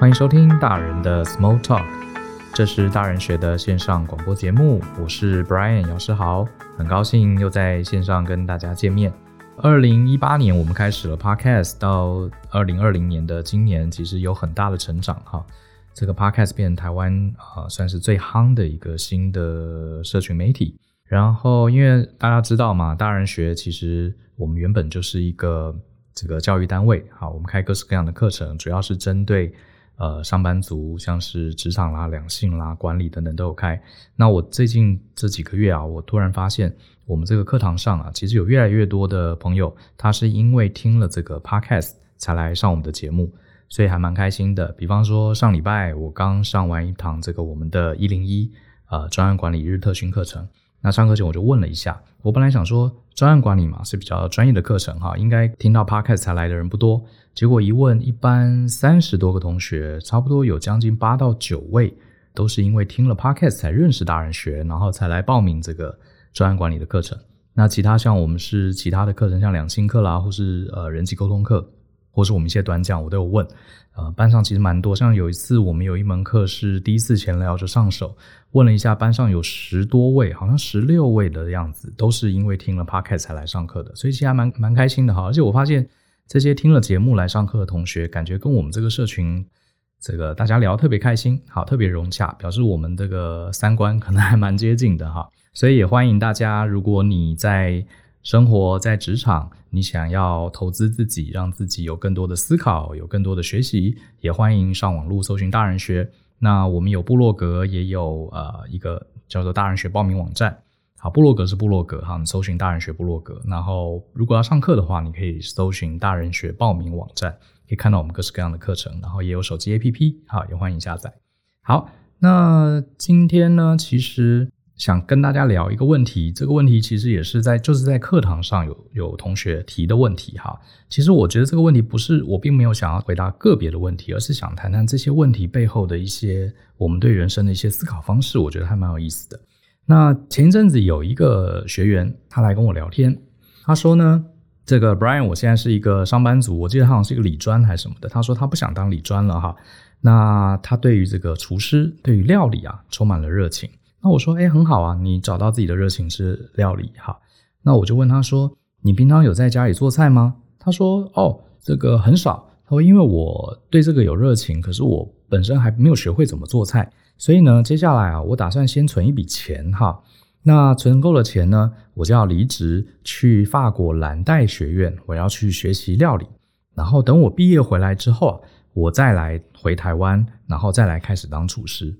欢迎收听大人的 Small Talk，这是大人学的线上广播节目。我是 Brian 姚世豪，很高兴又在线上跟大家见面。二零一八年我们开始了 Podcast，到二零二零年的今年，其实有很大的成长哈。这个 Podcast 变成台湾啊，算是最夯的一个新的社群媒体。然后，因为大家知道嘛，大人学其实我们原本就是一个这个教育单位，好，我们开各式各样的课程，主要是针对。呃，上班族像是职场啦、两性啦、管理等等都有开。那我最近这几个月啊，我突然发现，我们这个课堂上啊，其实有越来越多的朋友，他是因为听了这个 podcast 才来上我们的节目，所以还蛮开心的。比方说上礼拜我刚上完一堂这个我们的一零一呃专案管理日特训课程。那上课前我就问了一下，我本来想说专案管理嘛是比较专业的课程哈，应该听到 podcast 才来的人不多。结果一问，一般三十多个同学，差不多有将近八到九位，都是因为听了 podcast 才认识大人学，然后才来报名这个专案管理的课程。那其他像我们是其他的课程，像两性课啦，或是呃人际沟通课，或是我们一些短讲，我都有问。呃，班上其实蛮多，像有一次我们有一门课是第一次闲聊就上手，问了一下班上有十多位，好像十六位的样子，都是因为听了 podcast 才来上课的，所以其实还蛮蛮开心的哈。而且我发现这些听了节目来上课的同学，感觉跟我们这个社群这个大家聊特别开心，好，特别融洽，表示我们这个三观可能还蛮接近的哈。所以也欢迎大家，如果你在生活在职场，你想要投资自己，让自己有更多的思考，有更多的学习，也欢迎上网络搜寻大人学。那我们有部落格，也有呃一个叫做大人学报名网站。好，部落格是部落格哈，你搜寻大人学部落格。然后如果要上课的话，你可以搜寻大人学报名网站，可以看到我们各式各样的课程。然后也有手机 APP，好，也欢迎下载。好，那今天呢，其实。想跟大家聊一个问题，这个问题其实也是在就是在课堂上有有同学提的问题哈。其实我觉得这个问题不是我并没有想要回答个别的问题，而是想谈谈这些问题背后的一些我们对人生的一些思考方式，我觉得还蛮有意思的。那前一阵子有一个学员他来跟我聊天，他说呢，这个 Brian 我现在是一个上班族，我记得他好像是一个理专还是什么的，他说他不想当理专了哈。那他对于这个厨师，对于料理啊，充满了热情。那我说，哎，很好啊，你找到自己的热情是料理哈。那我就问他说，你平常有在家里做菜吗？他说，哦，这个很少。他说，因为我对这个有热情，可是我本身还没有学会怎么做菜，所以呢，接下来啊，我打算先存一笔钱哈。那存够了钱呢，我就要离职去法国蓝带学院，我要去学习料理。然后等我毕业回来之后啊，我再来回台湾，然后再来开始当厨师。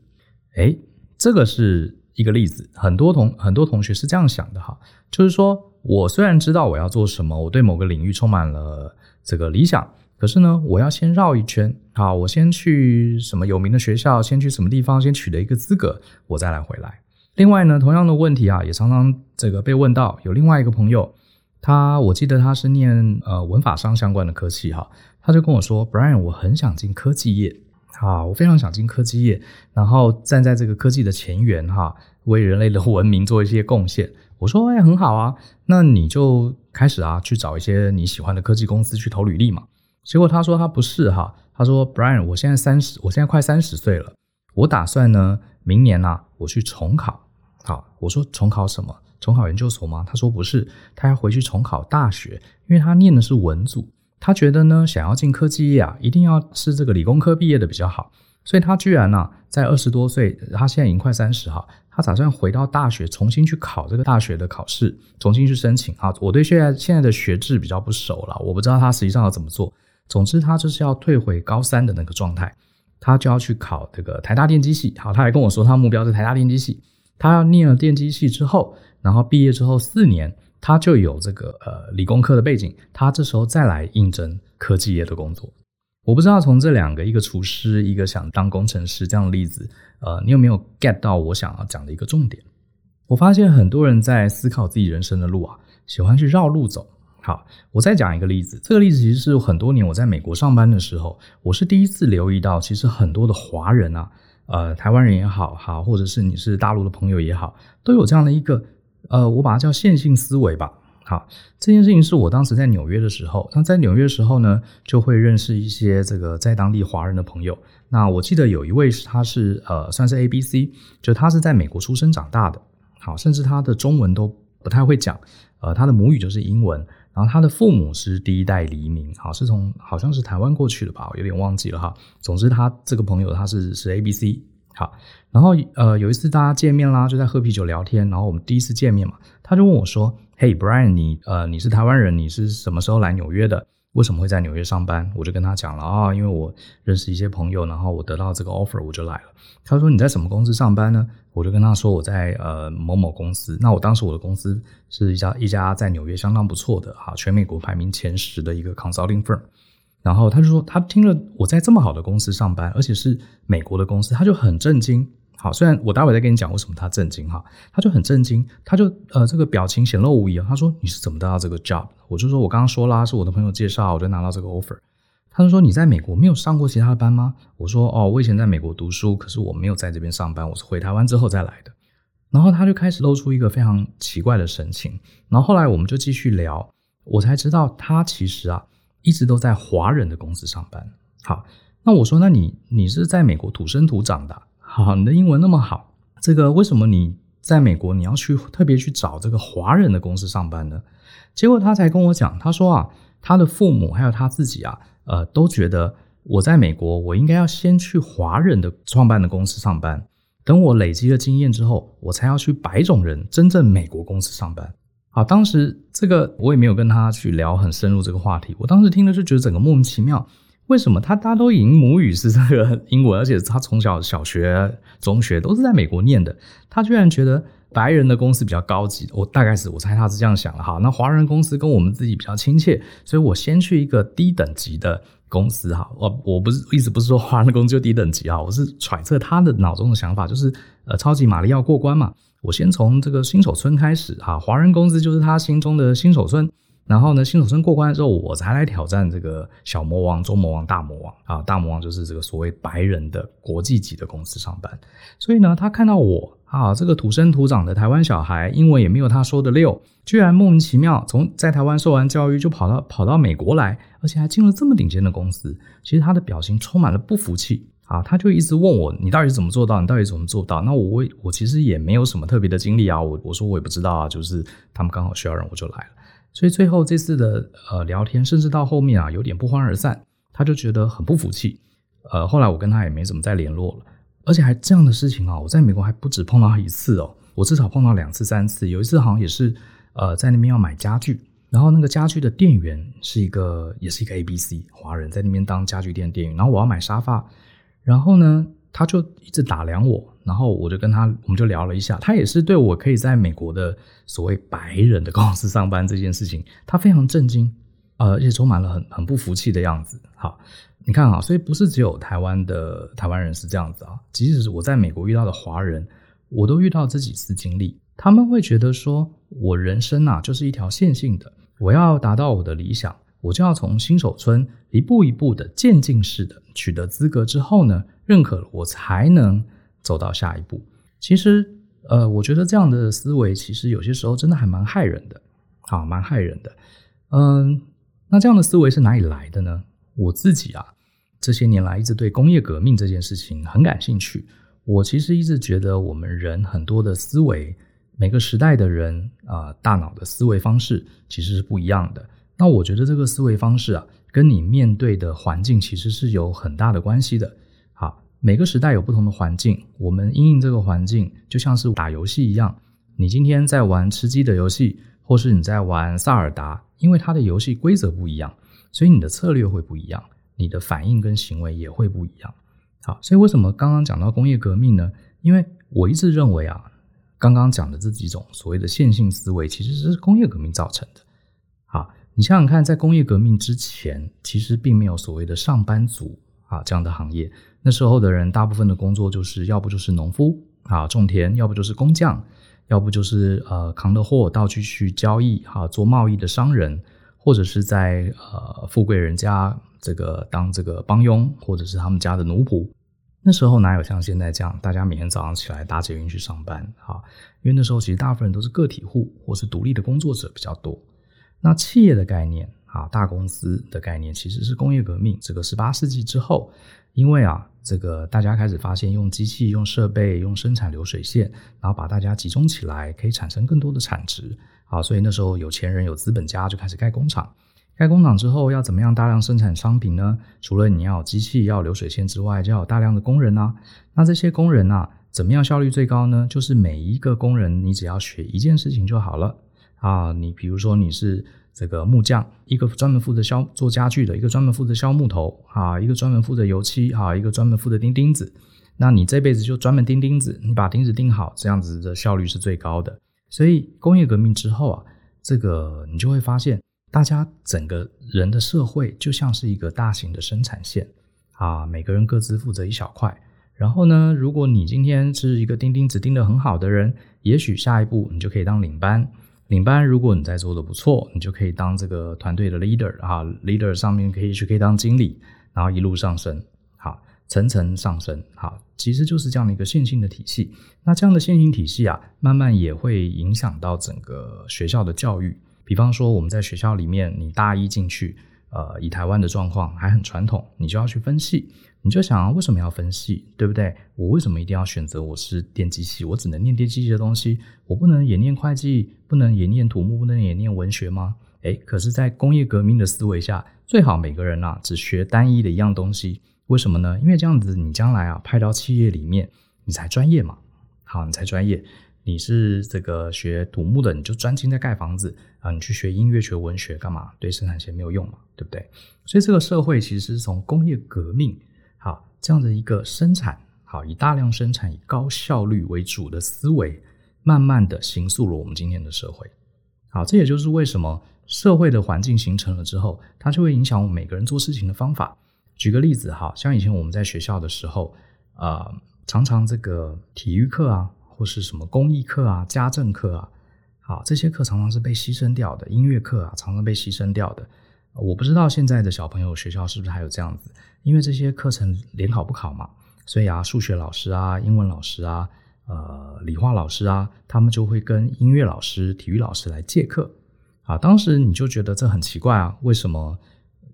诶这个是一个例子，很多同很多同学是这样想的哈，就是说我虽然知道我要做什么，我对某个领域充满了这个理想，可是呢，我要先绕一圈，好，我先去什么有名的学校，先去什么地方，先取得一个资格，我再来回来。另外呢，同样的问题啊，也常常这个被问到，有另外一个朋友，他我记得他是念呃文法商相关的科系哈，他就跟我说，Brian，我很想进科技业。啊，我非常想进科技业，然后站在这个科技的前沿，哈，为人类的文明做一些贡献。我说，哎，很好啊，那你就开始啊，去找一些你喜欢的科技公司去投履历嘛。结果他说他不是哈，他说，Brian，我现在三十，我现在快三十岁了，我打算呢，明年啊，我去重考。好，我说重考什么？重考研究所吗？他说不是，他要回去重考大学，因为他念的是文组。他觉得呢，想要进科技业啊，一定要是这个理工科毕业的比较好。所以他居然呢、在二十多岁，他现在已经快三十哈，他打算回到大学，重新去考这个大学的考试，重新去申请哈。我对现在现在的学制比较不熟了，我不知道他实际上要怎么做。总之，他就是要退回高三的那个状态，他就要去考这个台大电机系。好，他还跟我说，他目标是台大电机系。他要念了电机系之后，然后毕业之后四年。他就有这个呃理工科的背景，他这时候再来应征科技业的工作。我不知道从这两个，一个厨师，一个想当工程师这样的例子，呃，你有没有 get 到我想要讲的一个重点？我发现很多人在思考自己人生的路啊，喜欢去绕路走。好，我再讲一个例子，这个例子其实是很多年我在美国上班的时候，我是第一次留意到，其实很多的华人啊，呃，台湾人也好，好，或者是你是大陆的朋友也好，都有这样的一个。呃，我把它叫线性思维吧。好，这件事情是我当时在纽约的时候，那在纽约的时候呢，就会认识一些这个在当地华人的朋友。那我记得有一位是他是呃算是 A B C，就他是在美国出生长大的，好，甚至他的中文都不太会讲，呃，他的母语就是英文，然后他的父母是第一代黎明，好，是从好像是台湾过去的吧，我有点忘记了哈。总之他这个朋友他是是 A B C，好，然后呃有一次大家见面啦，就在喝啤酒聊天，然后我们第一次见面嘛，他就问我说：“嘿，Brian，你呃你是台湾人，你是什么时候来纽约的？”为什么会在纽约上班？我就跟他讲了啊，因为我认识一些朋友，然后我得到这个 offer，我就来了。他说，你在什么公司上班呢？我就跟他说我在呃某某公司。那我当时我的公司是一家一家在纽约相当不错的哈，全美国排名前十的一个 consulting firm。然后他就说，他听了我在这么好的公司上班，而且是美国的公司，他就很震惊。好，虽然我待会再跟你讲为什么他震惊哈，他就很震惊，他就呃这个表情显露无遗啊。他说，你是怎么得到这个 job？我就说我刚刚说啦，是我的朋友介绍，我就拿到这个 offer。他就说，你在美国没有上过其他的班吗？我说哦，我以前在美国读书，可是我没有在这边上班，我是回台湾之后再来的。然后他就开始露出一个非常奇怪的神情。然后后来我们就继续聊，我才知道他其实啊一直都在华人的公司上班。好，那我说，那你你是在美国土生土长的？好，你的英文那么好，这个为什么你在美国你要去特别去找这个华人的公司上班呢？结果他才跟我讲，他说啊，他的父母还有他自己啊，呃，都觉得我在美国，我应该要先去华人的创办的公司上班，等我累积了经验之后，我才要去白种人真正美国公司上班。好，当时这个我也没有跟他去聊很深入这个话题，我当时听了就觉得整个莫名其妙。为什么他大家都已经母语是这个英文，而且他从小小学、中学都是在美国念的，他居然觉得白人的公司比较高级？我大概是我猜他是这样想的哈。那华人公司跟我们自己比较亲切，所以我先去一个低等级的公司哈。我我不是意思不是说华人的公司就低等级啊，我是揣测他的脑中的想法，就是呃超级玛丽奥过关嘛。我先从这个新手村开始哈，华人公司就是他心中的新手村。然后呢，新手村过关之后，我才来挑战这个小魔王、中魔王、大魔王啊！大魔王就是这个所谓白人的国际级的公司上班。所以呢，他看到我啊，这个土生土长的台湾小孩，英文也没有他说的溜，居然莫名其妙从在台湾受完教育就跑到跑到美国来，而且还进了这么顶尖的公司。其实他的表情充满了不服气啊！他就一直问我：“你到底怎么做到？你到底怎么做到？”那我我其实也没有什么特别的经历啊，我我说我也不知道啊，就是他们刚好需要人，我就来了。所以最后这次的呃聊天，甚至到后面啊有点不欢而散，他就觉得很不服气。呃，后来我跟他也没怎么再联络了，而且还这样的事情啊，我在美国还不止碰到一次哦，我至少碰到两次三次。有一次好像也是呃在那边要买家具，然后那个家具的店员是一个也是一个 ABC 华人，在那边当家具店店员，然后我要买沙发，然后呢他就一直打量我。然后我就跟他，我们就聊了一下，他也是对我可以在美国的所谓白人的公司上班这件事情，他非常震惊，呃，而且充满了很很不服气的样子。好，你看啊，所以不是只有台湾的台湾人是这样子啊，即使是我在美国遇到的华人，我都遇到这几次经历，他们会觉得说我人生啊就是一条线性的，我要达到我的理想，我就要从新手村一步一步的渐进式的取得资格之后呢，认可了我才能。走到下一步，其实，呃，我觉得这样的思维其实有些时候真的还蛮害人的，啊，蛮害人的。嗯，那这样的思维是哪里来的呢？我自己啊，这些年来一直对工业革命这件事情很感兴趣。我其实一直觉得我们人很多的思维，每个时代的人啊，大脑的思维方式其实是不一样的。那我觉得这个思维方式啊，跟你面对的环境其实是有很大的关系的。每个时代有不同的环境，我们因应这个环境，就像是打游戏一样。你今天在玩吃鸡的游戏，或是你在玩萨尔达，因为它的游戏规则不一样，所以你的策略会不一样，你的反应跟行为也会不一样。好，所以为什么刚刚讲到工业革命呢？因为我一直认为啊，刚刚讲的这几种所谓的线性思维，其实是工业革命造成的。好，你想想看，在工业革命之前，其实并没有所谓的上班族啊这样的行业。那时候的人，大部分的工作就是要不就是农夫啊种田，要不就是工匠，要不就是呃扛着货到处去交易哈、啊、做贸易的商人，或者是在呃富贵人家这个当这个帮佣，或者是他们家的奴仆。那时候哪有像现在这样，大家每天早上起来搭捷运去上班哈？因为那时候其实大部分人都是个体户或是独立的工作者比较多。那企业的概念啊，大公司的概念其实是工业革命这个十八世纪之后。因为啊，这个大家开始发现用机器、用设备、用生产流水线，然后把大家集中起来，可以产生更多的产值。好，所以那时候有钱人、有资本家就开始盖工厂。盖工厂之后要怎么样大量生产商品呢？除了你要机器、要流水线之外，就要有大量的工人啊。那这些工人啊，怎么样效率最高呢？就是每一个工人，你只要学一件事情就好了啊。你比如说你是这个木匠，一个专门负责削做家具的，一个专门负责削木头啊，一个专门负责油漆啊，一个专门负责钉钉子。那你这辈子就专门钉钉子，你把钉子钉好，这样子的效率是最高的。所以工业革命之后啊，这个你就会发现。大家整个人的社会就像是一个大型的生产线啊，每个人各自负责一小块。然后呢，如果你今天是一个钉钉子钉得很好的人，也许下一步你就可以当领班。领班如果你在做得不错，你就可以当这个团队的 leader 啊，leader 上面可以去可以当经理，然后一路上升，好，层层上升，好，其实就是这样的一个线性的体系。那这样的线性体系啊，慢慢也会影响到整个学校的教育。比方说，我们在学校里面，你大一进去，呃，以台湾的状况还很传统，你就要去分析，你就想啊，为什么要分系，对不对？我为什么一定要选择我是电机系？我只能念电机系的东西，我不能也念会计，不能也念土木，不能也念文学吗？诶，可是，在工业革命的思维下，最好每个人啊，只学单一的一样东西。为什么呢？因为这样子，你将来啊，派到企业里面，你才专业嘛。好，你才专业。你是这个学土木的，你就专精在盖房子啊！你去学音乐、学文学干嘛？对生产线没有用嘛，对不对？所以这个社会其实是从工业革命这样的一个生产好以大量生产、以高效率为主的思维，慢慢的形塑了我们今天的社会。好，这也就是为什么社会的环境形成了之后，它就会影响我们每个人做事情的方法。举个例子哈，像以前我们在学校的时候，呃，常常这个体育课啊。或是什么公益课啊、家政课啊，好，这些课常常是被牺牲掉的。音乐课啊，常常被牺牲掉的。我不知道现在的小朋友学校是不是还有这样子，因为这些课程联考不考嘛，所以啊，数学老师啊、英文老师啊、呃，理化老师啊，他们就会跟音乐老师、体育老师来借课。啊，当时你就觉得这很奇怪啊，为什么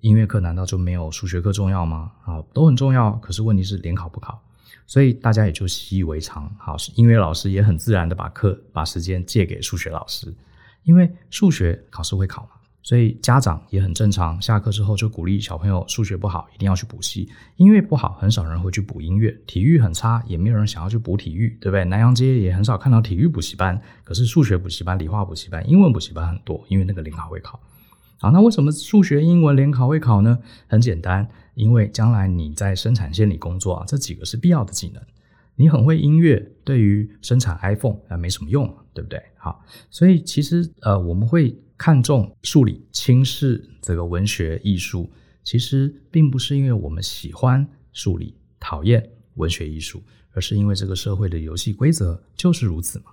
音乐课难道就没有数学课重要吗？啊，都很重要，可是问题是联考不考。所以大家也就习以为常，好，音乐老师也很自然的把课把时间借给数学老师，因为数学考试会考嘛，所以家长也很正常，下课之后就鼓励小朋友数学不好一定要去补习，音乐不好很少人会去补音乐，体育很差也没有人想要去补体育，对不对？南阳街也很少看到体育补习班，可是数学补习班、理化补习班、英文补习班很多，因为那个联考会考。好，那为什么数学、英文联考会考呢？很简单。因为将来你在生产线里工作啊，这几个是必要的技能。你很会音乐，对于生产 iPhone 啊没什么用，对不对？好，所以其实呃我们会看重数理，轻视这个文学艺术，其实并不是因为我们喜欢数理，讨厌文学艺术，而是因为这个社会的游戏规则就是如此嘛，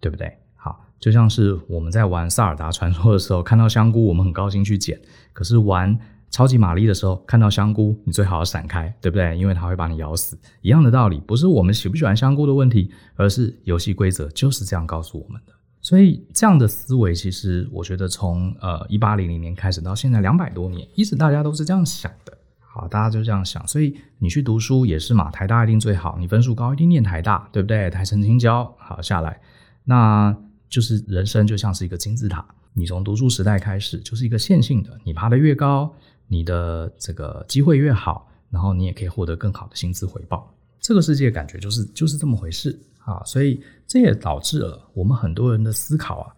对不对？好，就像是我们在玩萨尔达传说的时候，看到香菇，我们很高兴去捡，可是玩。超级玛丽的时候，看到香菇，你最好要闪开，对不对？因为它会把你咬死。一样的道理，不是我们喜不喜欢香菇的问题，而是游戏规则就是这样告诉我们的。所以，这样的思维，其实我觉得从呃一八零零年开始到现在两百多年，一直大家都是这样想的。好，大家就这样想。所以你去读书也是嘛，台大一定最好，你分数高一定念台大，对不对？台城青交好下来，那就是人生就像是一个金字塔，你从读书时代开始就是一个线性的，你爬得越高。你的这个机会越好，然后你也可以获得更好的薪资回报。这个世界感觉就是就是这么回事啊，所以这也导致了我们很多人的思考啊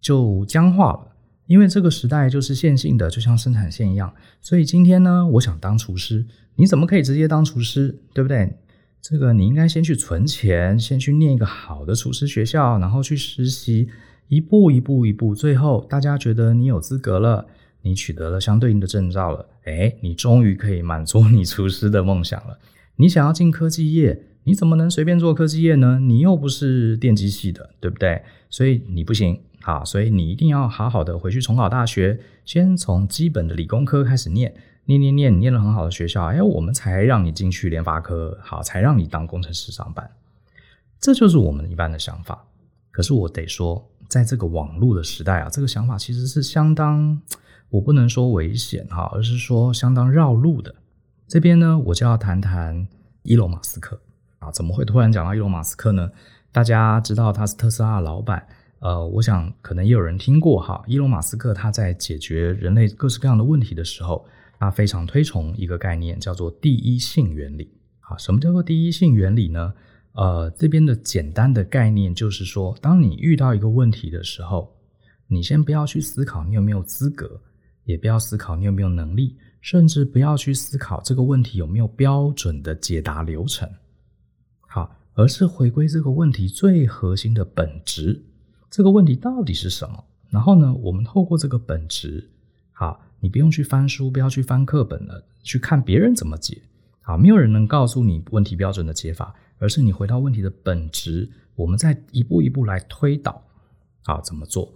就僵化了，因为这个时代就是线性的，就像生产线一样。所以今天呢，我想当厨师，你怎么可以直接当厨师，对不对？这个你应该先去存钱，先去念一个好的厨师学校，然后去实习，一步一步一步，最后大家觉得你有资格了。你取得了相对应的证照了，诶，你终于可以满足你厨师的梦想了。你想要进科技业，你怎么能随便做科技业呢？你又不是电机系的，对不对？所以你不行，啊，所以你一定要好好的回去重考大学，先从基本的理工科开始念，念念念，念了很好的学校，哎，我们才让你进去联发科，好，才让你当工程师上班。这就是我们一般的想法。可是我得说，在这个网络的时代啊，这个想法其实是相当。我不能说危险哈，而是说相当绕路的。这边呢，我就要谈谈伊隆马斯克啊。怎么会突然讲到伊隆马斯克呢？大家知道他是特斯拉的老板，呃，我想可能也有人听过哈。伊隆马斯克他在解决人类各式各样的问题的时候，他非常推崇一个概念，叫做第一性原理。啊，什么叫做第一性原理呢？呃，这边的简单的概念就是说，当你遇到一个问题的时候，你先不要去思考你有没有资格，也不要思考你有没有能力，甚至不要去思考这个问题有没有标准的解答流程。好，而是回归这个问题最核心的本质，这个问题到底是什么？然后呢，我们透过这个本质，好，你不用去翻书，不要去翻课本了，去看别人怎么解。好，没有人能告诉你问题标准的解法。而是你回到问题的本质，我们再一步一步来推导，好，怎么做？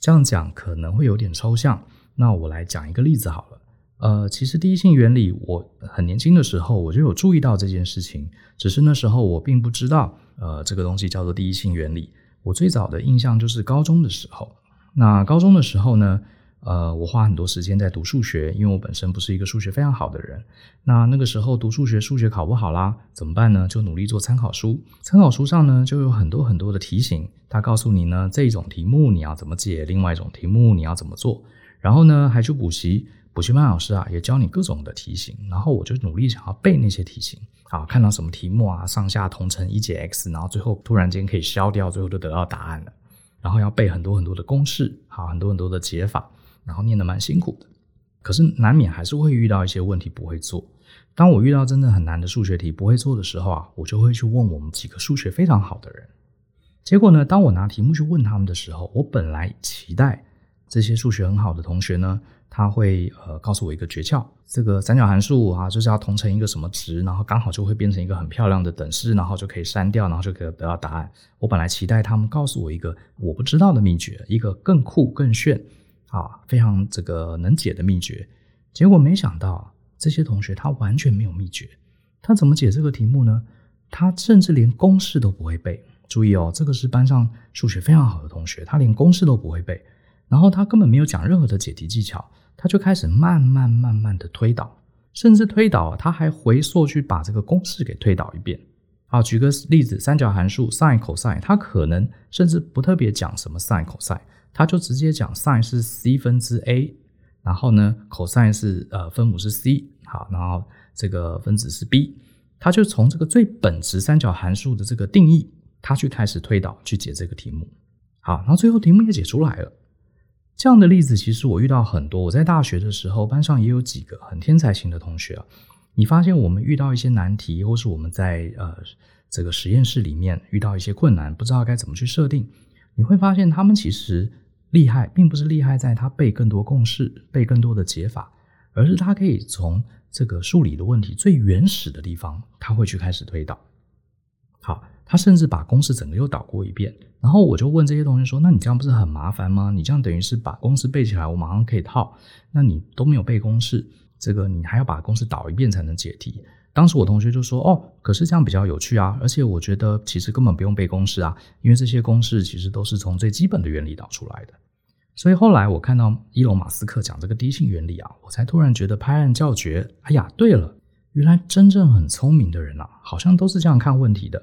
这样讲可能会有点抽象，那我来讲一个例子好了。呃，其实第一性原理，我很年轻的时候我就有注意到这件事情，只是那时候我并不知道，呃，这个东西叫做第一性原理。我最早的印象就是高中的时候，那高中的时候呢，呃，我花很多时间在读数学，因为我本身不是一个数学非常好的人。那那个时候读数学，数学考不好啦，怎么办呢？就努力做参考书。参考书上呢，就有很多很多的题型，它告诉你呢，这种题目你要怎么解，另外一种题目你要怎么做。然后呢，还去补习，补习班老师啊，也教你各种的题型。然后我就努力想要背那些题型啊，看到什么题目啊，上下同乘一解 x，然后最后突然间可以消掉，最后就得到答案了。然后要背很多很多的公式，好，很多很多的解法。然后念得蛮辛苦的，可是难免还是会遇到一些问题不会做。当我遇到真的很难的数学题不会做的时候啊，我就会去问我们几个数学非常好的人。结果呢，当我拿题目去问他们的时候，我本来期待这些数学很好的同学呢，他会呃告诉我一个诀窍：这个三角函数啊，就是要同乘一个什么值，然后刚好就会变成一个很漂亮的等式，然后就可以删掉，然后就可以得到答案。我本来期待他们告诉我一个我不知道的秘诀，一个更酷更炫。啊，非常这个能解的秘诀，结果没想到这些同学他完全没有秘诀，他怎么解这个题目呢？他甚至连公式都不会背。注意哦，这个是班上数学非常好的同学，他连公式都不会背，然后他根本没有讲任何的解题技巧，他就开始慢慢慢慢的推导，甚至推导他还回溯去把这个公式给推导一遍。好，举个例子，三角函数 sin、cos，他可能甚至不特别讲什么 sin、cos。他就直接讲 sin 是 c 分之 a，然后呢，cos 是呃分母是 c，好，然后这个分子是 b，他就从这个最本质三角函数的这个定义，他去开始推导去解这个题目，好，然后最后题目也解出来了。这样的例子其实我遇到很多，我在大学的时候班上也有几个很天才型的同学啊。你发现我们遇到一些难题，或是我们在呃这个实验室里面遇到一些困难，不知道该怎么去设定。你会发现，他们其实厉害，并不是厉害在他背更多公式、背更多的解法，而是他可以从这个数理的问题最原始的地方，他会去开始推导。好，他甚至把公式整个又导过一遍。然后我就问这些同学说：“那你这样不是很麻烦吗？你这样等于是把公式背起来，我马上可以套。那你都没有背公式，这个你还要把公式导一遍才能解题。”当时我同学就说：“哦，可是这样比较有趣啊，而且我觉得其实根本不用背公式啊，因为这些公式其实都是从最基本的原理导出来的。”所以后来我看到伊隆马斯克讲这个低性原理啊，我才突然觉得拍案叫绝。哎呀，对了，原来真正很聪明的人啊，好像都是这样看问题的。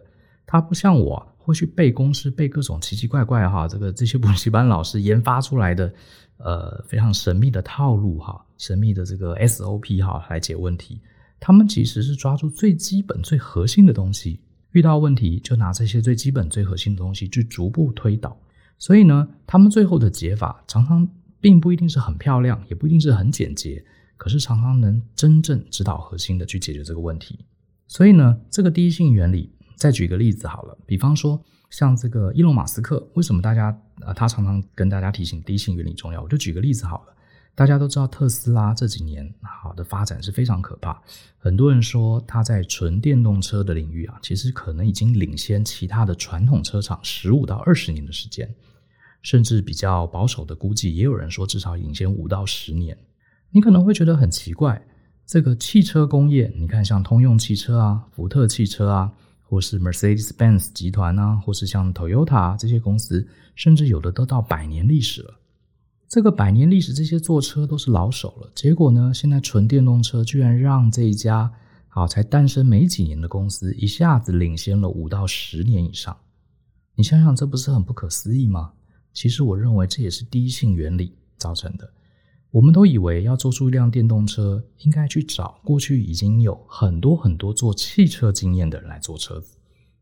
他不像我会去背公式，背各种奇奇怪怪哈，这个这些补习班老师研发出来的呃非常神秘的套路哈，神秘的这个 SOP 哈来解问题。他们其实是抓住最基本、最核心的东西，遇到问题就拿这些最基本、最核心的东西去逐步推导。所以呢，他们最后的解法常常并不一定是很漂亮，也不一定是很简洁，可是常常能真正指导核心的去解决这个问题。所以呢，这个第一性原理，再举个例子好了，比方说像这个伊隆马斯克，为什么大家呃他常常跟大家提醒第一性原理重要？我就举个例子好了。大家都知道特斯拉这几年好的发展是非常可怕。很多人说它在纯电动车的领域啊，其实可能已经领先其他的传统车厂十五到二十年的时间，甚至比较保守的估计，也有人说至少领先五到十年。你可能会觉得很奇怪，这个汽车工业，你看像通用汽车啊、福特汽车啊，或是 Mercedes-Benz 集团啊，或是像 Toyota 这些公司，甚至有的都到百年历史了。这个百年历史，这些做车都是老手了。结果呢，现在纯电动车居然让这一家好，才诞生没几年的公司，一下子领先了五到十年以上。你想想，这不是很不可思议吗？其实，我认为这也是第一性原理造成的。我们都以为要做出一辆电动车，应该去找过去已经有很多很多做汽车经验的人来做车子。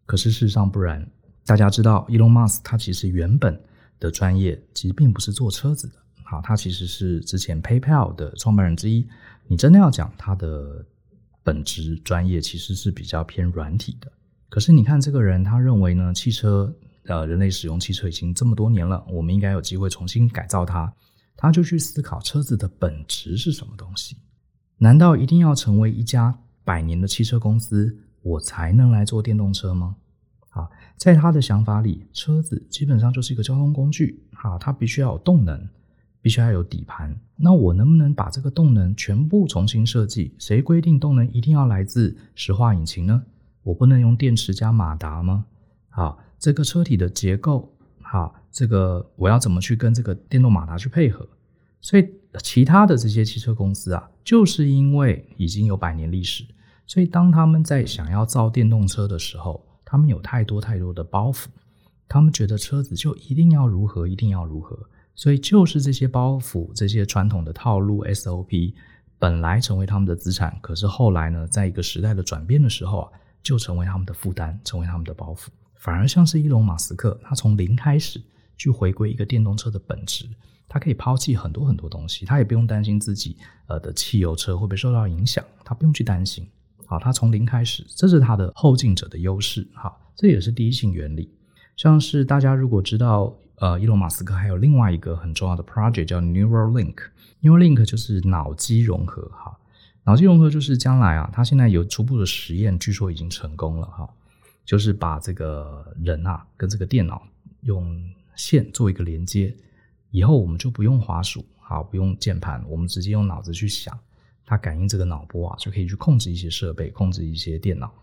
可是事实上不然。大家知道，Elon Musk 他其实原本的专业其实并不是做车子的。好，他其实是之前 PayPal 的创办人之一。你真的要讲他的本职专业，其实是比较偏软体的。可是你看这个人，他认为呢，汽车呃，人类使用汽车已经这么多年了，我们应该有机会重新改造它。他就去思考车子的本质是什么东西？难道一定要成为一家百年的汽车公司，我才能来做电动车吗？好，在他的想法里，车子基本上就是一个交通工具。好，它必须要有动能，必须要有底盘。那我能不能把这个动能全部重新设计？谁规定动能一定要来自石化引擎呢？我不能用电池加马达吗？好，这个车体的结构，好。这个我要怎么去跟这个电动马达去配合？所以其他的这些汽车公司啊，就是因为已经有百年历史，所以当他们在想要造电动车的时候，他们有太多太多的包袱，他们觉得车子就一定要如何，一定要如何，所以就是这些包袱，这些传统的套路 SOP 本来成为他们的资产，可是后来呢，在一个时代的转变的时候啊，就成为他们的负担，成为他们的包袱，反而像是伊隆马斯克，他从零开始。去回归一个电动车的本质，他可以抛弃很多很多东西，他也不用担心自己呃的汽油车会不会受到影响，他不用去担心。好，他从零开始，这是他的后进者的优势。好，这也是第一性原理。像是大家如果知道，呃，伊隆马斯克还有另外一个很重要的 project 叫 Neuralink，Neuralink 就是脑机融合。哈，脑机融合就是将来啊，他现在有初步的实验，据说已经成功了。哈，就是把这个人啊跟这个电脑用。线做一个连接，以后我们就不用滑鼠，好，不用键盘，我们直接用脑子去想，它感应这个脑波啊，就可以去控制一些设备，控制一些电脑。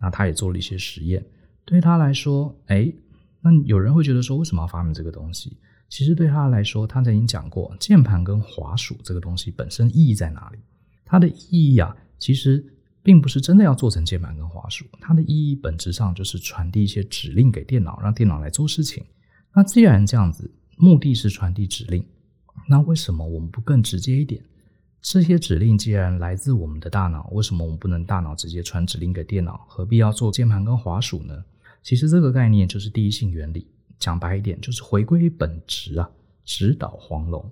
那他也做了一些实验，对他来说，哎，那有人会觉得说，为什么要发明这个东西？其实对他来说，他曾经讲过，键盘跟滑鼠这个东西本身意义在哪里？它的意义啊，其实并不是真的要做成键盘跟滑鼠，它的意义本质上就是传递一些指令给电脑，让电脑来做事情。那既然这样子，目的是传递指令，那为什么我们不更直接一点？这些指令既然来自我们的大脑，为什么我们不能大脑直接传指令给电脑？何必要做键盘跟滑鼠呢？其实这个概念就是第一性原理，讲白一点就是回归本质啊，直捣黄龙。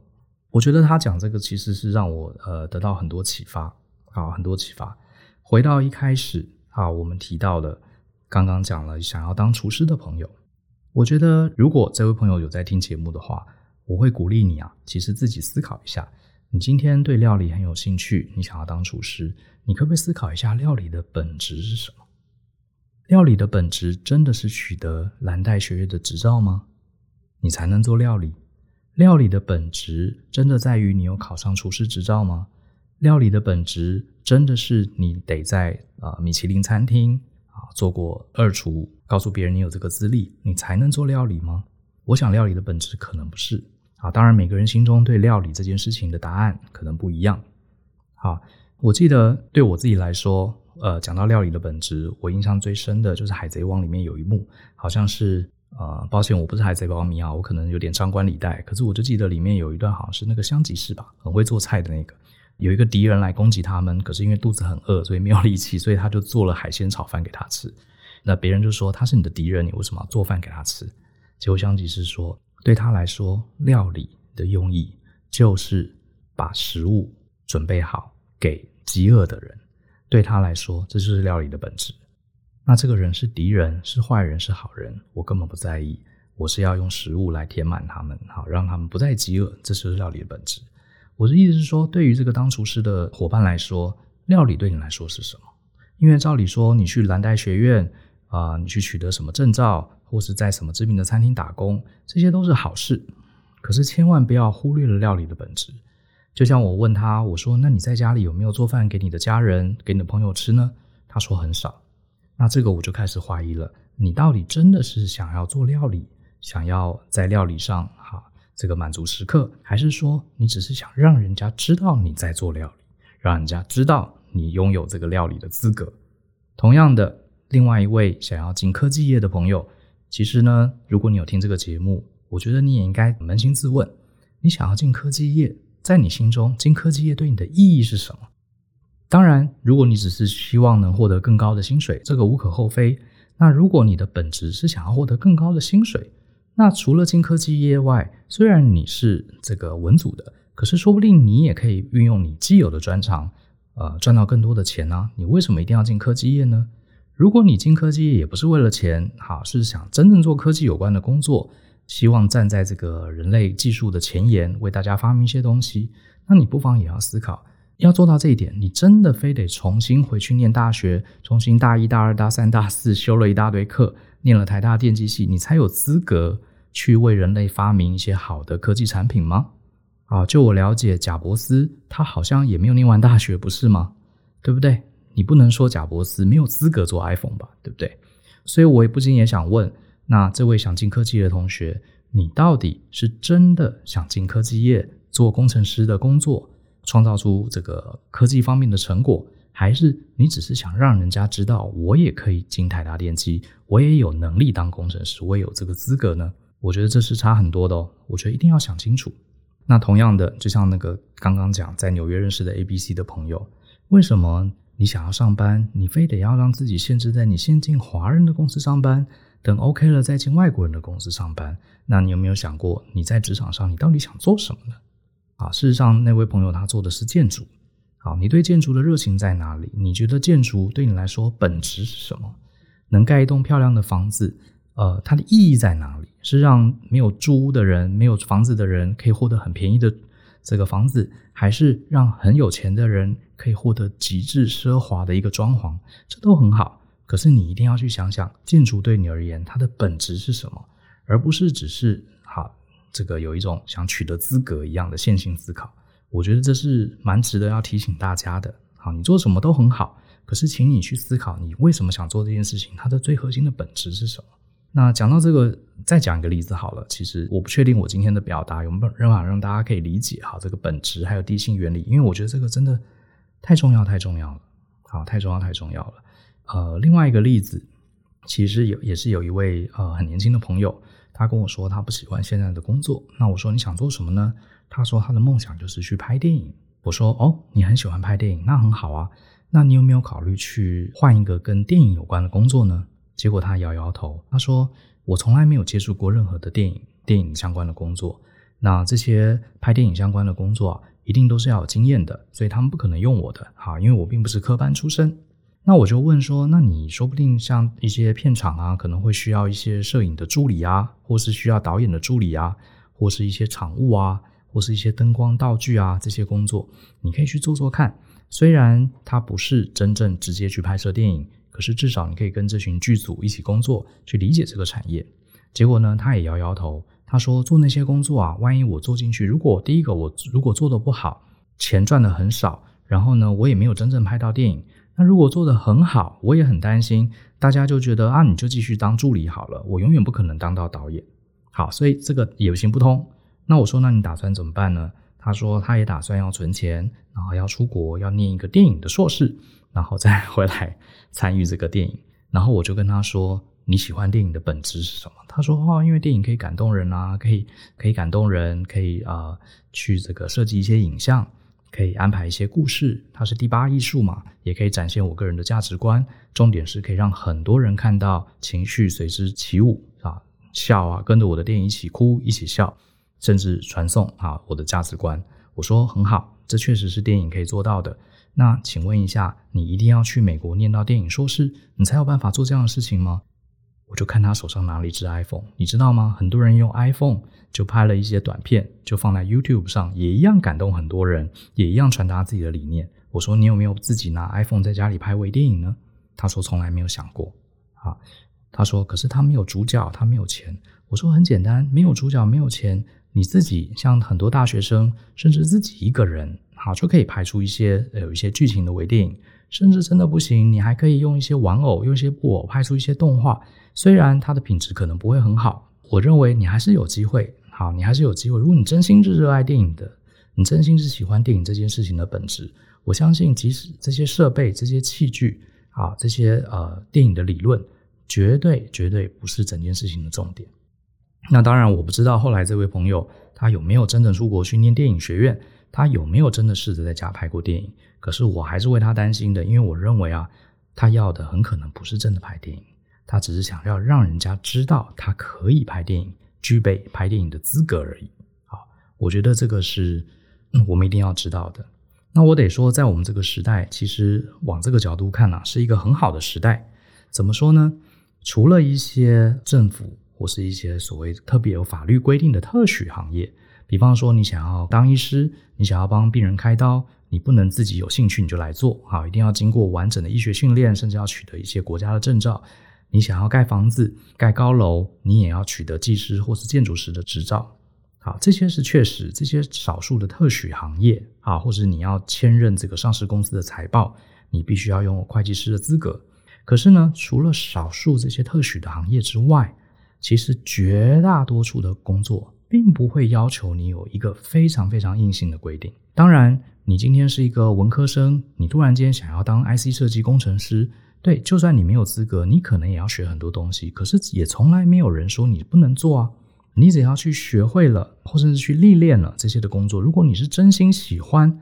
我觉得他讲这个其实是让我呃得到很多启发啊，很多启发。回到一开始啊，我们提到的，刚刚讲了想要当厨师的朋友。我觉得，如果这位朋友有在听节目的话，我会鼓励你啊，其实自己思考一下，你今天对料理很有兴趣，你想要当厨师，你可不可以思考一下料理的本质是什么？料理的本质真的是取得蓝带学院的执照吗？你才能做料理？料理的本质真的在于你有考上厨师执照吗？料理的本质真的是你得在啊、呃、米其林餐厅啊做过二厨？告诉别人你有这个资历，你才能做料理吗？我想料理的本质可能不是啊。当然，每个人心中对料理这件事情的答案可能不一样。好，我记得对我自己来说，呃，讲到料理的本质，我印象最深的就是《海贼王》里面有一幕，好像是呃，抱歉，我不是海贼王迷啊，我可能有点张冠李戴。可是我就记得里面有一段，好像是那个香吉士吧，很会做菜的那个，有一个敌人来攻击他们，可是因为肚子很饿，所以没有力气，所以他就做了海鲜炒饭给他吃。那别人就说他是你的敌人，你为什么要做饭给他吃？结果香吉士说，对他来说，料理的用意就是把食物准备好给饥饿的人。对他来说，这就是料理的本质。那这个人是敌人，是坏人，是好人，我根本不在意。我是要用食物来填满他们，好让他们不再饥饿，这就是料理的本质。我的意思是说，对于这个当厨师的伙伴来说，料理对你来说是什么？因为照理说，你去蓝带学院。啊、你去取得什么证照，或是在什么知名的餐厅打工，这些都是好事。可是千万不要忽略了料理的本质。就像我问他，我说：“那你在家里有没有做饭给你的家人、给你的朋友吃呢？”他说很少。那这个我就开始怀疑了，你到底真的是想要做料理，想要在料理上哈这个满足食客，还是说你只是想让人家知道你在做料理，让人家知道你拥有这个料理的资格。同样的，另外一位想要进科技业的朋友，其实呢，如果你有听这个节目，我觉得你也应该扪心自问：你想要进科技业，在你心中，进科技业对你的意义是什么？当然，如果你只是希望能获得更高的薪水，这个无可厚非。那如果你的本质是想要获得更高的薪水，那除了进科技业外，虽然你是这个文组的，可是说不定你也可以运用你既有的专长，呃，赚到更多的钱呢、你为什么一定要进科技业呢？如果你进科技也不是为了钱，好，是想真正做科技有关的工作，希望站在这个人类技术的前沿，为大家发明一些东西，那你不妨也要思考。要做到这一点，你真的非得重新回去念大学，重新大一、大二、大三、大四修了一大堆课，念了台大电机系，你才有资格去为人类发明一些好的科技产品吗？啊，就我了解，贾伯斯他好像也没有念完大学，不是吗？对不对？你不能说贾伯斯没有资格做 iPhone 吧？对不对？所以我也不禁也想问，那这位想进科技的同学，你到底是真的想进科技业做工程师的工作？创造出这个科技方面的成果，还是你只是想让人家知道我也可以进台达电机，我也有能力当工程师，我也有这个资格呢？我觉得这是差很多的哦。我觉得一定要想清楚。那同样的，就像那个刚刚讲在纽约认识的 ABC 的朋友，为什么你想要上班，你非得要让自己限制在你先进华人的公司上班，等 OK 了再进外国人的公司上班？那你有没有想过你在职场上你到底想做什么呢？啊，事实上，那位朋友他做的是建筑。好，你对建筑的热情在哪里？你觉得建筑对你来说本质是什么？能盖一栋漂亮的房子，呃，它的意义在哪里？是让没有住屋的人、没有房子的人可以获得很便宜的这个房子，还是让很有钱的人可以获得极致奢华的一个装潢？这都很好。可是你一定要去想想，建筑对你而言，它的本质是什么，而不是只是好。这个有一种想取得资格一样的线性思考，我觉得这是蛮值得要提醒大家的。好，你做什么都很好，可是请你去思考，你为什么想做这件事情？它的最核心的本质是什么？那讲到这个，再讲一个例子好了。其实我不确定我今天的表达有没有办法让大家可以理解好这个本质还有地心原理，因为我觉得这个真的太重要太重要了。好，太重要太重要了。呃，另外一个例子，其实有也是有一位呃很年轻的朋友。他跟我说他不喜欢现在的工作，那我说你想做什么呢？他说他的梦想就是去拍电影。我说哦，你很喜欢拍电影，那很好啊。那你有没有考虑去换一个跟电影有关的工作呢？结果他摇摇头，他说我从来没有接触过任何的电影、电影相关的工作。那这些拍电影相关的工作啊，一定都是要有经验的，所以他们不可能用我的，哈，因为我并不是科班出身。那我就问说，那你说不定像一些片场啊，可能会需要一些摄影的助理啊，或是需要导演的助理啊，或是一些场务啊，或是一些灯光道具啊，这些工作，你可以去做做看。虽然他不是真正直接去拍摄电影，可是至少你可以跟这群剧组一起工作，去理解这个产业。结果呢，他也摇摇头，他说做那些工作啊，万一我做进去，如果第一个我如果做得不好，钱赚得很少，然后呢，我也没有真正拍到电影。那如果做得很好，我也很担心，大家就觉得啊，你就继续当助理好了，我永远不可能当到导演。好，所以这个也行不通。那我说，那你打算怎么办呢？他说，他也打算要存钱，然后要出国，要念一个电影的硕士，然后再 回来参与这个电影。然后我就跟他说，你喜欢电影的本质是什么？他说，哦，因为电影可以感动人啊，可以可以感动人，可以啊，去这个设计一些影像。可以安排一些故事，它是第八艺术嘛，也可以展现我个人的价值观。重点是可以让很多人看到情绪随之起舞啊，笑啊，跟着我的电影一起哭，一起笑，甚至传送啊我的价值观。我说很好，这确实是电影可以做到的。那请问一下，你一定要去美国念到电影硕士，你才有办法做这样的事情吗？我就看他手上拿了一支 iPhone，你知道吗？很多人用 iPhone 就拍了一些短片，就放在 YouTube 上，也一样感动很多人，也一样传达自己的理念。我说你有没有自己拿 iPhone 在家里拍微电影呢？他说从来没有想过。啊，他说可是他没有主角，他没有钱。我说很简单，没有主角，没有钱，你自己像很多大学生，甚至自己一个人，好就可以拍出一些有一些剧情的微电影。甚至真的不行，你还可以用一些玩偶，用一些布偶拍出一些动画。虽然它的品质可能不会很好，我认为你还是有机会。好，你还是有机会。如果你真心是热爱电影的，你真心是喜欢电影这件事情的本质，我相信，即使这些设备、这些器具啊，这些呃电影的理论，绝对绝对不是整件事情的重点。那当然，我不知道后来这位朋友他有没有真正出国训练电影学院，他有没有真的试着在家拍过电影。可是我还是为他担心的，因为我认为啊，他要的很可能不是真的拍电影，他只是想要让人家知道他可以拍电影，具备拍电影的资格而已。好，我觉得这个是我们一定要知道的。那我得说，在我们这个时代，其实往这个角度看啊，是一个很好的时代。怎么说呢？除了一些政府或是一些所谓特别有法律规定的特许行业，比方说你想要当医师，你想要帮病人开刀，你不能自己有兴趣你就来做，好，一定要经过完整的医学训练，甚至要取得一些国家的证照。你想要盖房子、盖高楼，你也要取得技师或是建筑师的执照。好，这些是确实，这些少数的特许行业啊，或者你要签认这个上市公司的财报，你必须要拥有会计师的资格。可是呢，除了少数这些特许的行业之外，其实绝大多数的工作并不会要求你有一个非常非常硬性的规定。当然，你今天是一个文科生，你突然间想要当 IC 设计工程师，对，就算你没有资格，你可能也要学很多东西。可是也从来没有人说你不能做啊。你只要去学会了，或者是去历练了这些的工作，如果你是真心喜欢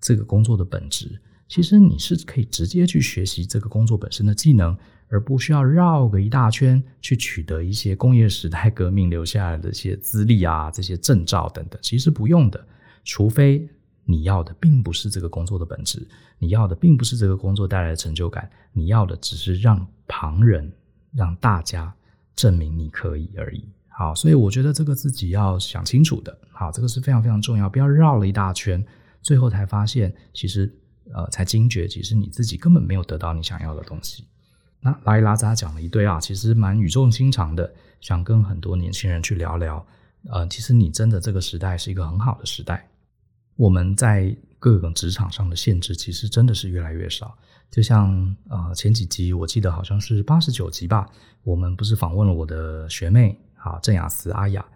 这个工作的本质，其实你是可以直接去学习这个工作本身的技能，而不需要绕个一大圈去取得一些工业时代革命留下来的一些资历啊、这些证照等等。其实不用的，除非你要的并不是这个工作的本质，你要的并不是这个工作带来的成就感，你要的只是让旁人、让大家证明你可以而已。好，所以我觉得这个自己要想清楚的，好，这个是非常非常重要，不要绕了一大圈，最后才发现其实呃才惊觉，其实你自己根本没有得到你想要的东西。那拉里拉扎讲了一堆啊，其实蛮语重心长的，想跟很多年轻人去聊聊。呃，其实你真的这个时代是一个很好的时代，我们在各个职场上的限制其实真的是越来越少。就像呃前几集我记得好像是八十九集吧，我们不是访问了我的学妹。啊，郑雅思阿雅，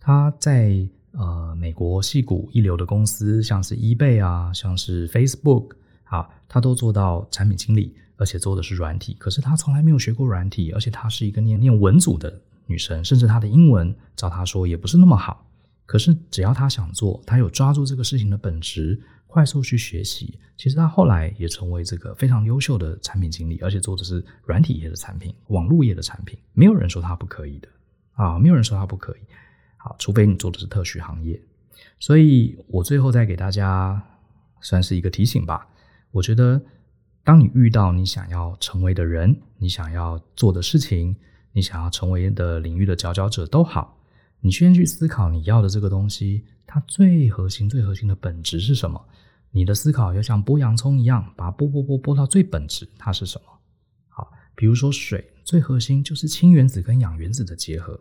她在呃美国戏谷一流的公司，像是 eBay 啊，像是 Facebook，啊，他都做到产品经理，而且做的是软体。可是他从来没有学过软体，而且她是一个念念文组的女生，甚至她的英文，照她说也不是那么好。可是只要她想做，她有抓住这个事情的本质，快速去学习，其实她后来也成为这个非常优秀的产品经理，而且做的是软体业的产品、网络业的产品，没有人说她不可以的。啊，没有人说他不可以。好，除非你做的是特许行业。所以我最后再给大家算是一个提醒吧。我觉得，当你遇到你想要成为的人，你想要做的事情，你想要成为的领域的佼佼者都好，你先去思考你要的这个东西，它最核心、最核心的本质是什么？你的思考要像剥洋葱一样，把剥剥剥剥到最本质，它是什么？好，比如说水。最核心就是氢原子跟氧原子的结合。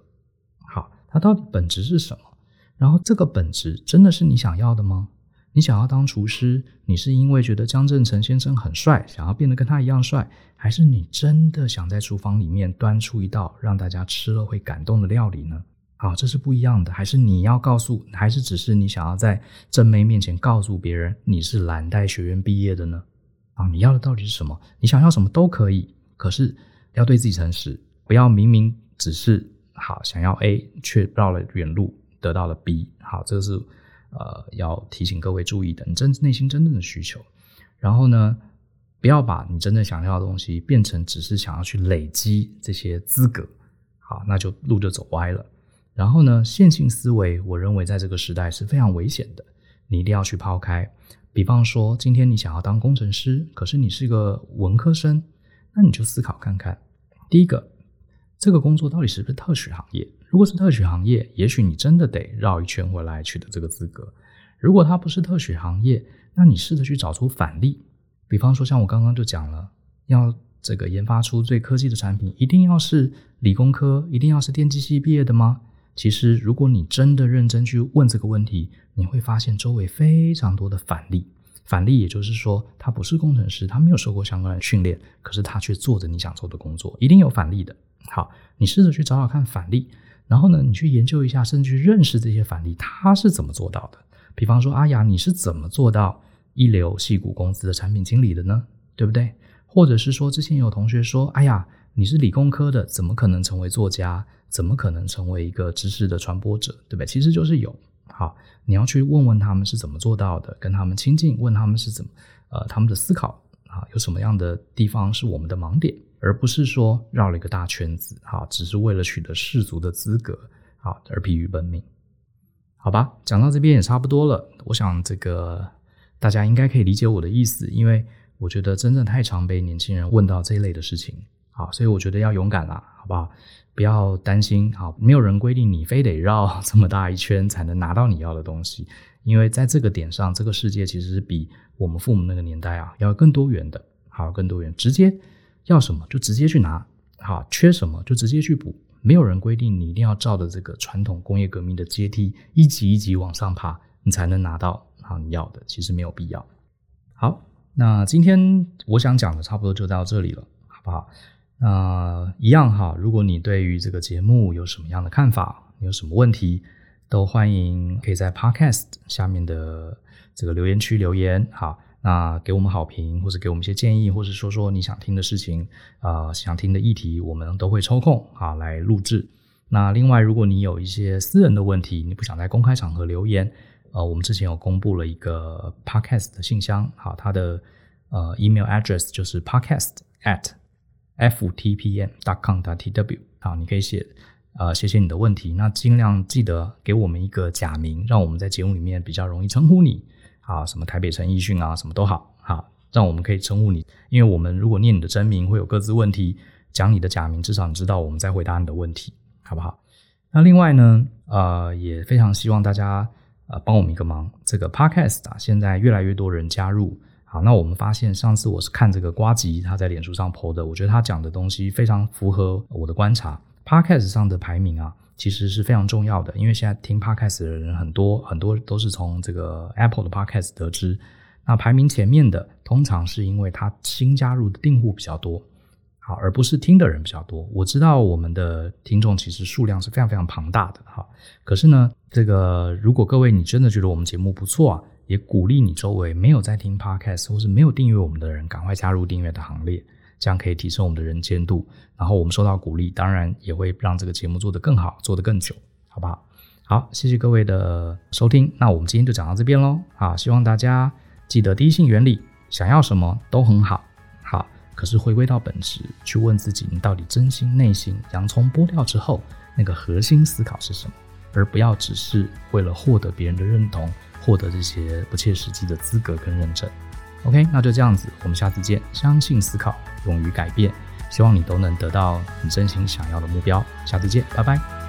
好，它到底本质是什么？然后这个本质真的是你想要的吗？你想要当厨师，你是因为觉得江振成先生很帅，想要变得跟他一样帅，还是你真的想在厨房里面端出一道让大家吃了会感动的料理呢？好，这是不一样的。还是你要告诉，还是只是你想要在正妹面前告诉别人你是蓝带学院毕业的呢？啊，你要的到底是什么？你想要什么都可以，可是。要对自己诚实，不要明明只是好想要 A，却绕了远路得到了 B。好，这是呃要提醒各位注意的，你真内心真正的需求。然后呢，不要把你真正想要的东西变成只是想要去累积这些资格。好，那就路就走歪了。然后呢，线性思维，我认为在这个时代是非常危险的，你一定要去抛开。比方说，今天你想要当工程师，可是你是个文科生。那你就思考看看，第一个，这个工作到底是不是特许行业？如果是特许行业，也许你真的得绕一圈回来取得这个资格。如果它不是特许行业，那你试着去找出反例。比方说，像我刚刚就讲了，要这个研发出最科技的产品，一定要是理工科，一定要是电机系毕业的吗？其实，如果你真的认真去问这个问题，你会发现周围非常多的反例。反例，也就是说，他不是工程师，他没有受过相关的训练，可是他却做着你想做的工作，一定有反例的。好，你试着去找找看反例，然后呢，你去研究一下，甚至去认识这些反例，他是怎么做到的。比方说，阿雅，你是怎么做到一流戏谷公司的产品经理的呢？对不对？或者是说，之前有同学说：“哎呀，你是理工科的，怎么可能成为作家？怎么可能成为一个知识的传播者？对不对？”其实就是有。好，你要去问问他们是怎么做到的，跟他们亲近，问他们是怎么，呃，他们的思考啊，有什么样的地方是我们的盲点，而不是说绕了一个大圈子，哈，只是为了取得世俗的资格，好，而疲于奔命。好吧，讲到这边也差不多了。我想这个大家应该可以理解我的意思，因为。我觉得真正太常被年轻人问到这一类的事情，好，所以我觉得要勇敢啦，好不好？不要担心，好，没有人规定你非得绕 这么大一圈才能拿到你要的东西，因为在这个点上，这个世界其实是比我们父母那个年代啊要更多元的，好，更多元，直接要什么就直接去拿，好，缺什么就直接去补，没有人规定你一定要照着这个传统工业革命的阶梯一级一级往上爬，你才能拿到好你要的，其实没有必要，好。那今天我想讲的差不多就到这里了，好不好？那一样哈，如果你对于这个节目有什么样的看法，有什么问题，都欢迎可以在 Podcast 下面的这个留言区留言。好，那给我们好评，或者给我们一些建议，或者说说你想听的事情，呃，想听的议题，我们都会抽空啊来录制。那另外，如果你有一些私人的问题，你不想在公开场合留言。呃，我们之前有公布了一个 podcast 的信箱，好，它的呃 email address 就是 podcast at ftpm dot com dot tw，好，你可以写呃写写你的问题，那尽量记得给我们一个假名，让我们在节目里面比较容易称呼你，啊，什么台北陈奕迅啊，什么都好，好，让我们可以称呼你，因为我们如果念你的真名会有各自问题，讲你的假名，至少你知道我们在回答你的问题，好不好？那另外呢，呃，也非常希望大家。呃，帮我们一个忙，这个 podcast 啊，现在越来越多人加入。好，那我们发现上次我是看这个瓜吉他在脸书上 po 的，我觉得他讲的东西非常符合我的观察。podcast 上的排名啊，其实是非常重要的，因为现在听 podcast 的人很多，很多都是从这个 Apple 的 podcast 得知。那排名前面的，通常是因为他新加入的订户比较多。好，而不是听的人比较多。我知道我们的听众其实数量是非常非常庞大的，哈。可是呢，这个如果各位你真的觉得我们节目不错啊，也鼓励你周围没有在听 Podcast 或是没有订阅我们的人，赶快加入订阅的行列，这样可以提升我们的人间度。然后我们受到鼓励，当然也会让这个节目做得更好，做得更久，好不好？好，谢谢各位的收听。那我们今天就讲到这边喽。好，希望大家记得第一性原理，想要什么都很好好。可是回归到本质，去问自己，你到底真心内心，洋葱剥掉之后，那个核心思考是什么？而不要只是为了获得别人的认同，获得这些不切实际的资格跟认证。OK，那就这样子，我们下次见。相信思考，勇于改变，希望你都能得到你真心想要的目标。下次见，拜拜。